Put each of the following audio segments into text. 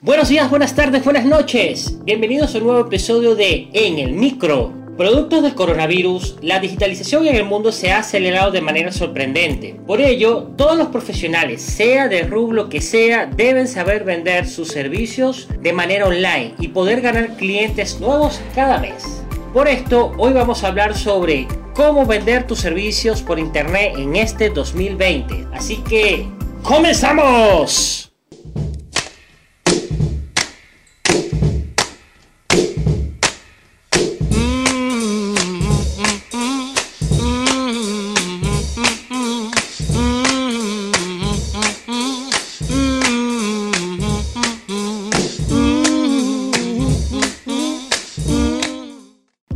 Buenos días, buenas tardes, buenas noches. Bienvenidos a un nuevo episodio de En el Micro. Productos del coronavirus, la digitalización en el mundo se ha acelerado de manera sorprendente. Por ello, todos los profesionales, sea de rublo que sea, deben saber vender sus servicios de manera online y poder ganar clientes nuevos cada mes. Por esto, hoy vamos a hablar sobre cómo vender tus servicios por internet en este 2020. Así que, ¡comenzamos!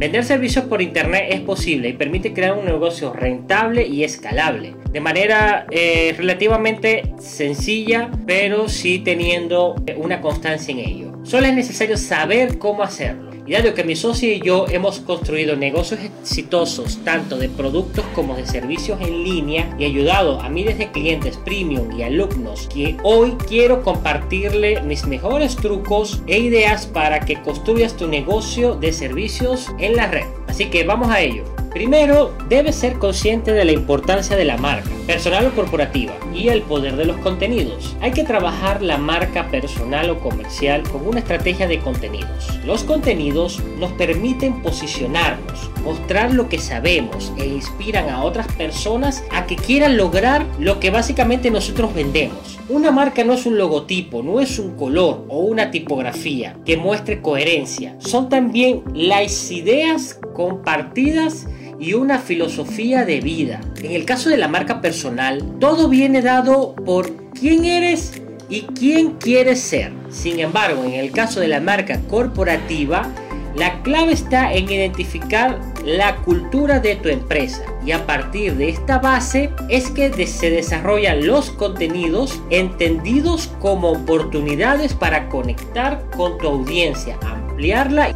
Vender servicios por Internet es posible y permite crear un negocio rentable y escalable, de manera eh, relativamente sencilla, pero sí teniendo una constancia en ello. Solo es necesario saber cómo hacerlo. Y dado que mi socio y yo hemos construido negocios exitosos tanto de productos como de servicios en línea y ayudado a miles de clientes premium y alumnos que hoy quiero compartirle mis mejores trucos e ideas para que construyas tu negocio de servicios en la red. Así que vamos a ello. Primero, debes ser consciente de la importancia de la marca, personal o corporativa, y el poder de los contenidos. Hay que trabajar la marca personal o comercial con una estrategia de contenidos. Los contenidos nos permiten posicionarnos, mostrar lo que sabemos e inspiran a otras personas a que quieran lograr lo que básicamente nosotros vendemos. Una marca no es un logotipo, no es un color o una tipografía que muestre coherencia. Son también las ideas compartidas y una filosofía de vida. En el caso de la marca personal, todo viene dado por quién eres y quién quieres ser. Sin embargo, en el caso de la marca corporativa, la clave está en identificar la cultura de tu empresa y a partir de esta base es que se desarrollan los contenidos entendidos como oportunidades para conectar con tu audiencia,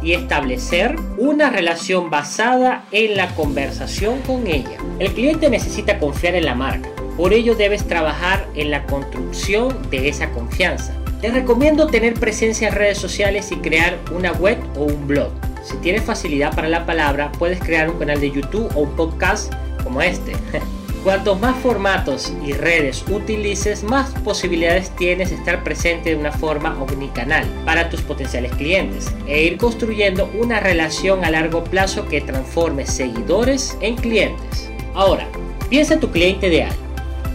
y establecer una relación basada en la conversación con ella. El cliente necesita confiar en la marca, por ello debes trabajar en la construcción de esa confianza. Te recomiendo tener presencia en redes sociales y crear una web o un blog. Si tienes facilidad para la palabra, puedes crear un canal de YouTube o un podcast como este. Cuantos más formatos y redes utilices, más posibilidades tienes de estar presente de una forma omnicanal para tus potenciales clientes e ir construyendo una relación a largo plazo que transforme seguidores en clientes. Ahora, piensa en tu cliente ideal.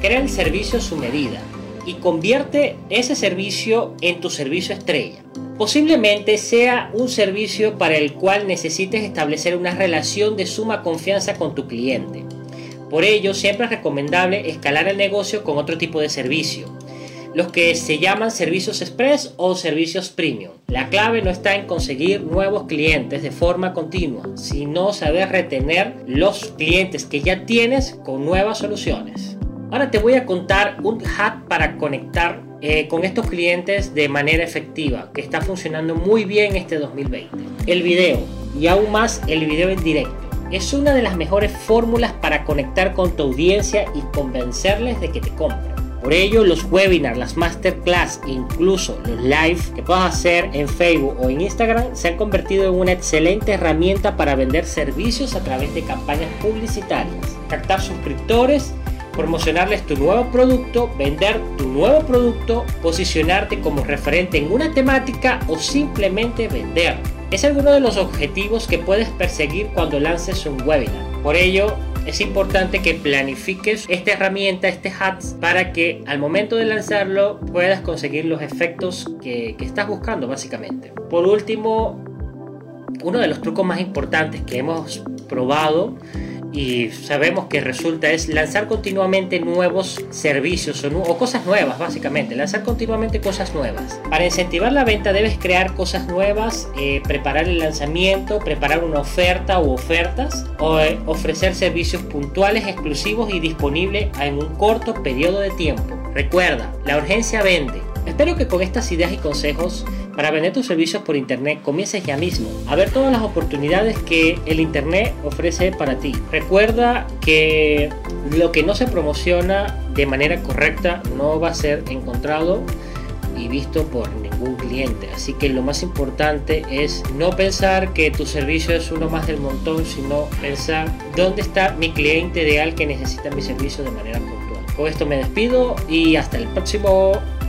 Crea el servicio a su medida y convierte ese servicio en tu servicio estrella. Posiblemente sea un servicio para el cual necesites establecer una relación de suma confianza con tu cliente. Por ello, siempre es recomendable escalar el negocio con otro tipo de servicio, los que se llaman servicios express o servicios premium. La clave no está en conseguir nuevos clientes de forma continua, sino saber retener los clientes que ya tienes con nuevas soluciones. Ahora te voy a contar un hack para conectar eh, con estos clientes de manera efectiva, que está funcionando muy bien este 2020. El video y aún más el video en directo es una de las mejores fórmulas para conectar con tu audiencia y convencerles de que te compren. Por ello, los webinars, las masterclass e incluso los live que puedas hacer en Facebook o en Instagram se han convertido en una excelente herramienta para vender servicios a través de campañas publicitarias, captar suscriptores, promocionarles tu nuevo producto, vender tu nuevo producto, posicionarte como referente en una temática o simplemente vender es alguno de los objetivos que puedes perseguir cuando lances un webinar. Por ello, es importante que planifiques esta herramienta, este hacks, para que al momento de lanzarlo puedas conseguir los efectos que, que estás buscando básicamente. Por último, uno de los trucos más importantes que hemos probado y sabemos que resulta es lanzar continuamente nuevos servicios o, cosas nuevas básicamente, lanzar continuamente cosas nuevas. Para incentivar la venta debes crear cosas nuevas, eh, preparar el lanzamiento, preparar una oferta u ofertas o eh, ofrecer servicios puntuales, exclusivos y disponibles en un corto periodo de tiempo. Recuerda, la urgencia vende. Espero que con estas ideas y consejos para vender tus servicios por Internet, comiences ya mismo a ver todas las oportunidades que el Internet ofrece para ti. Recuerda que lo que no se promociona de manera correcta no va a ser encontrado y visto por ningún cliente. Así que lo más importante es no pensar que tu servicio es uno más del montón, sino pensar dónde está mi cliente ideal que necesita mi servicio de manera puntual. Con esto me despido y hasta el próximo